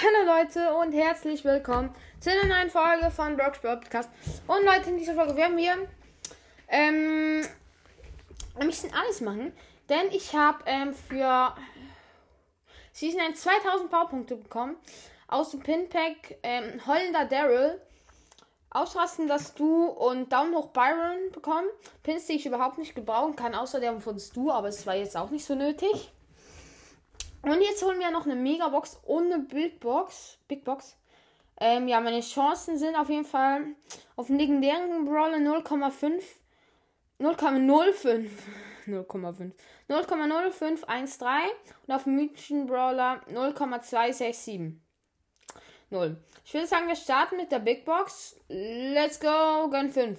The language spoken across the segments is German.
Hallo Leute und herzlich willkommen zu einer neuen Folge von Brock's Podcast. Und Leute, in dieser Folge werden wir ähm, ein bisschen alles machen, denn ich habe ähm, für Season 1 2000 Powerpunkte bekommen aus dem Pinpack ähm, Holländer Daryl. Ausrasten, dass du und Daumen hoch Byron bekommen. Pins, die ich überhaupt nicht gebrauchen kann, außer der von Stu, aber es war jetzt auch nicht so nötig. Und jetzt holen wir noch eine Megabox und eine Big Box. Big Box. Ähm, ja, meine Chancen sind auf jeden Fall auf den legendären Brawler 0,5. 0,05. 0,5. 0,0513 und auf mythischen Brawler 0,267. 0. Ich würde sagen, wir starten mit der Big Box. Let's go, gönn 5.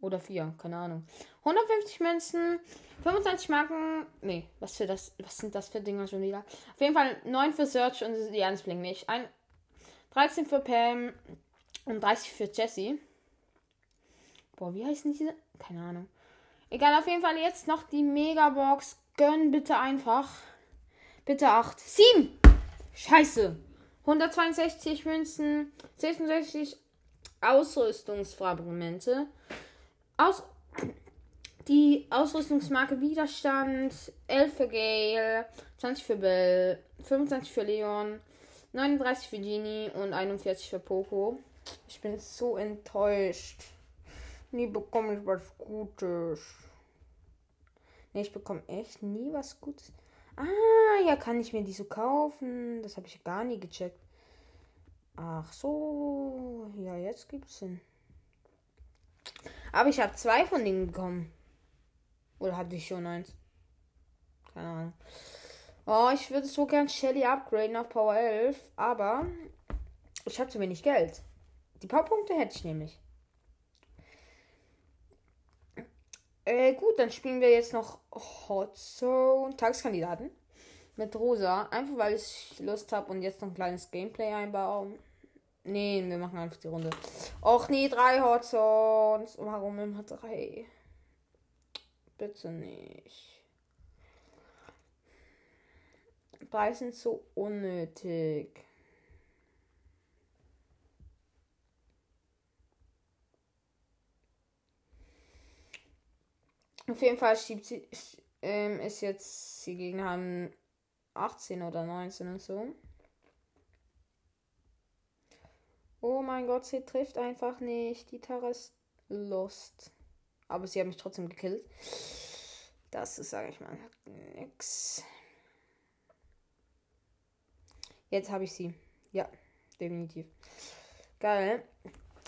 Oder 4, keine Ahnung. 150 Münzen, 25 Marken. Nee, was für das? Was sind das für Dinger schon wieder? Auf jeden Fall 9 für Search und die Ernst blinkt nicht. Ein, 13 für Pam und 30 für Jessie. Boah, wie heißen diese? Keine Ahnung. Egal, auf jeden Fall jetzt noch die Megabox. Gönn bitte einfach. Bitte 8. 7! Scheiße. 162 Münzen, 66 Ausrüstungsfragmente. Aus die Ausrüstungsmarke Widerstand, 11 für Gale, 20 für Bell, 25 für Leon, 39 für Genie und 41 für Poco. Ich bin so enttäuscht. Nie bekomme ich was Gutes. Ne, ich bekomme echt nie was Gutes. Ah, ja, kann ich mir die so kaufen? Das habe ich gar nie gecheckt. Ach so. Ja, jetzt gibt's Sinn. Aber ich habe zwei von denen bekommen. Oder hatte ich schon eins? Keine Ahnung. Oh, ich würde so gern Shelly upgraden auf Power 11, aber ich habe zu wenig Geld. Die Powerpunkte hätte ich nämlich. Äh, gut, dann spielen wir jetzt noch Hot Zone Tageskandidaten mit Rosa. Einfach weil ich Lust habe und jetzt noch ein kleines Gameplay einbauen. Nee, wir machen einfach die Runde. Och nee, drei Hot Zones. Warum immer drei? Bitte nicht. Drei sind so unnötig. Auf jeden Fall schiebt sie, ähm, ist jetzt, die Gegner haben 18 oder 19 und so. Oh mein Gott, sie trifft einfach nicht. Die Tara ist lost. Aber sie hat mich trotzdem gekillt. Das ist, sage ich mal, nix. Jetzt habe ich sie. Ja, definitiv. Geil.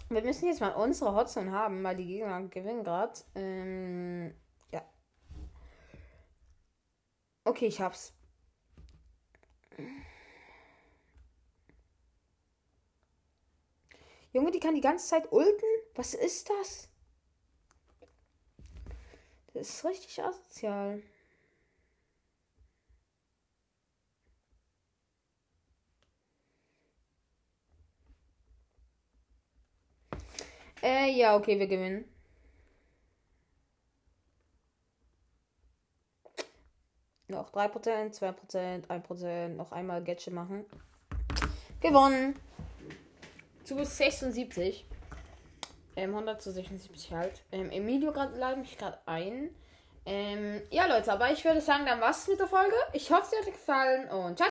Wir müssen jetzt mal unsere Hotzone haben, weil die Gegner gewinnen gerade. Ähm, ja. Okay, ich hab's. Junge, die kann die ganze Zeit ulten? Was ist das? Das ist richtig asozial. Äh, ja, okay, wir gewinnen. Noch 3%, 2%, 1%, noch einmal Gadget machen. Gewonnen! Zu 76. Ähm, 100 zu 76 halt. Ähm, Emilio lade mich gerade ein. Ähm, ja, Leute, aber ich würde sagen, dann war's mit der Folge. Ich hoffe, es hat euch gefallen und ciao.